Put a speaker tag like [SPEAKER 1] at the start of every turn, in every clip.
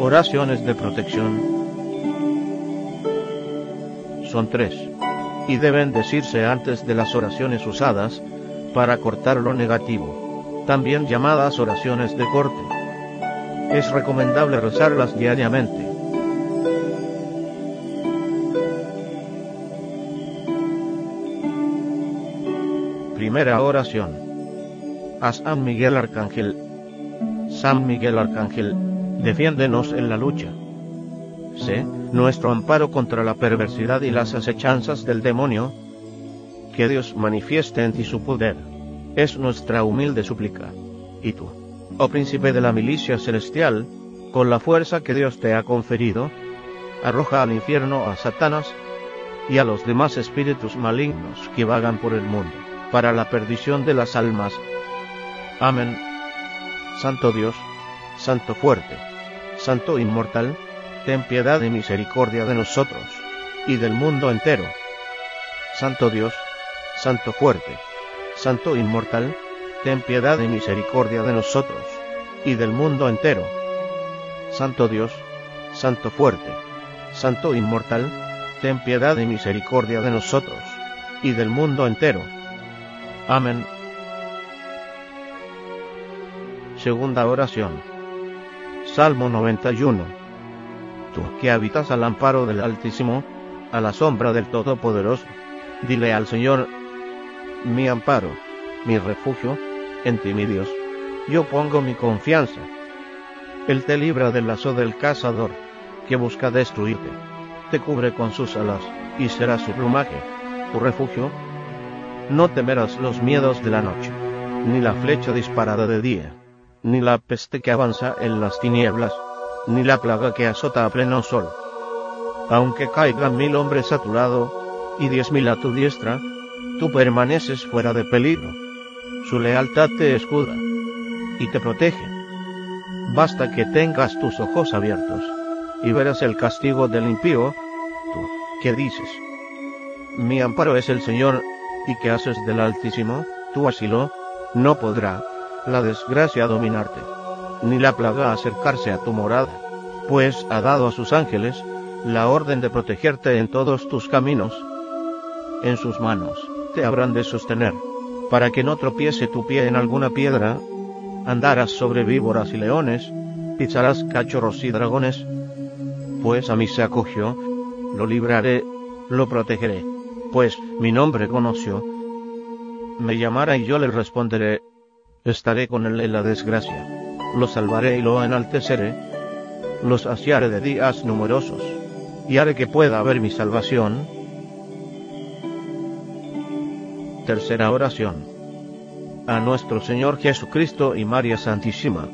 [SPEAKER 1] Oraciones de protección son tres y deben decirse antes de las oraciones usadas para cortar lo negativo, también llamadas oraciones de corte. Es recomendable rezarlas diariamente. Primera oración. A San Miguel Arcángel. San Miguel Arcángel, defiéndenos en la lucha. Sé nuestro amparo contra la perversidad y las acechanzas del demonio. Que Dios manifieste en ti su poder. Es nuestra humilde súplica. Y tú, oh príncipe de la milicia celestial, con la fuerza que Dios te ha conferido, arroja al infierno a Satanás y a los demás espíritus malignos que vagan por el mundo, para la perdición de las almas. Amén. Santo Dios, Santo fuerte, Santo inmortal, ten piedad y misericordia de nosotros, y del mundo entero. Santo Dios, Santo fuerte, Santo inmortal, ten piedad y misericordia de nosotros, y del mundo entero. Santo Dios, Santo fuerte, Santo inmortal, ten piedad y misericordia de nosotros, y del mundo entero. Amén. Segunda oración. Salmo 91. Tú que habitas al amparo del Altísimo, a la sombra del Todopoderoso, dile al Señor, mi amparo, mi refugio, en ti mi Dios. Yo pongo mi confianza. Él te libra del lazo del cazador, que busca destruirte. Te cubre con sus alas, y será su plumaje, tu refugio. No temerás los miedos de la noche, ni la flecha disparada de día, ni la peste que avanza en las tinieblas, ni la plaga que azota a pleno sol. Aunque caigan mil hombres a tu lado, y diez mil a tu diestra, tú permaneces fuera de peligro. Su lealtad te escuda y te protege. Basta que tengas tus ojos abiertos y verás el castigo del impío. Tú, ¿qué dices? Mi amparo es el Señor, y que haces del Altísimo, tu asilo, no podrá la desgracia dominarte, ni la plaga acercarse a tu morada, pues ha dado a sus ángeles la orden de protegerte en todos tus caminos. En sus manos te habrán de sostener, para que no tropiece tu pie en alguna piedra, andarás sobre víboras y leones, pisarás cachorros y dragones, pues a mí se acogió, lo libraré, lo protegeré, pues mi nombre conoció. Me llamará y yo le responderé, estaré con él en la desgracia, lo salvaré y lo enalteceré, los asiaré de días numerosos, y haré que pueda ver mi salvación, Tercera oración. A nuestro Señor Jesucristo y María Santísima.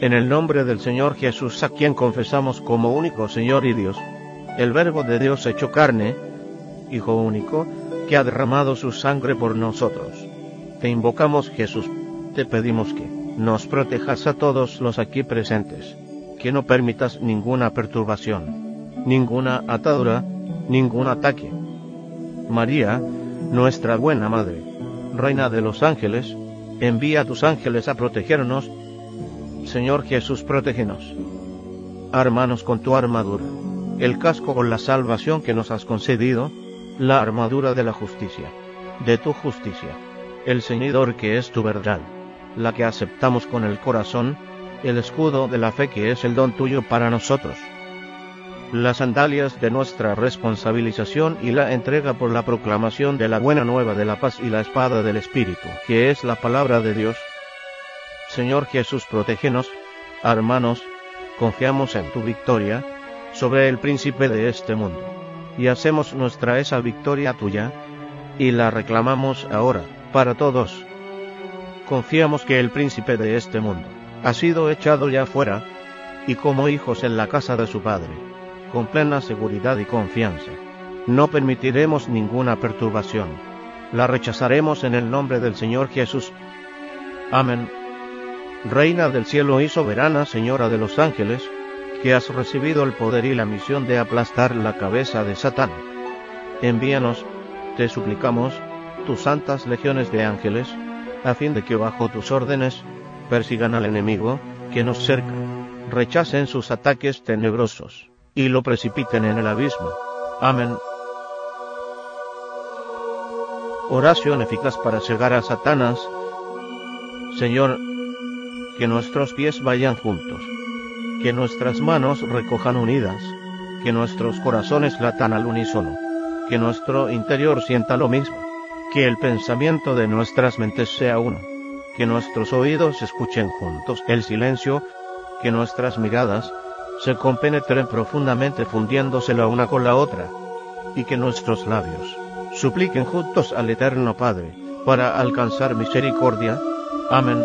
[SPEAKER 1] En el nombre del Señor Jesús, a quien confesamos como único Señor y Dios, el Verbo de Dios hecho carne, Hijo único, que ha derramado su sangre por nosotros. Te invocamos Jesús, te pedimos que nos protejas a todos los aquí presentes, que no permitas ninguna perturbación, ninguna atadura, ningún ataque. María, nuestra buena Madre, Reina de los ángeles, envía a tus ángeles a protegernos. Señor Jesús, protégenos. Armanos con tu armadura, el casco con la salvación que nos has concedido, la armadura de la justicia, de tu justicia, el ceñidor que es tu verdad, la que aceptamos con el corazón, el escudo de la fe que es el don tuyo para nosotros las sandalias de nuestra responsabilización y la entrega por la proclamación de la buena nueva de la paz y la espada del Espíritu, que es la palabra de Dios. Señor Jesús, protégenos, hermanos, confiamos en tu victoria sobre el príncipe de este mundo, y hacemos nuestra esa victoria tuya, y la reclamamos ahora, para todos. Confiamos que el príncipe de este mundo ha sido echado ya fuera, y como hijos en la casa de su Padre, con plena seguridad y confianza. No permitiremos ninguna perturbación. La rechazaremos en el nombre del Señor Jesús. Amén. Reina del cielo y soberana, Señora de los ángeles, que has recibido el poder y la misión de aplastar la cabeza de Satán. Envíanos, te suplicamos, tus santas legiones de ángeles, a fin de que bajo tus órdenes persigan al enemigo que nos cerca, rechacen sus ataques tenebrosos y lo precipiten en el abismo. Amén. Oración eficaz para cegar a Satanás. Señor, que nuestros pies vayan juntos, que nuestras manos recojan unidas, que nuestros corazones latan al unísono, que nuestro interior sienta lo mismo, que el pensamiento de nuestras mentes sea uno, que nuestros oídos escuchen juntos el silencio, que nuestras miradas se compenetren profundamente fundiéndose la una con la otra, y que nuestros labios supliquen juntos al Eterno Padre para alcanzar misericordia. Amén.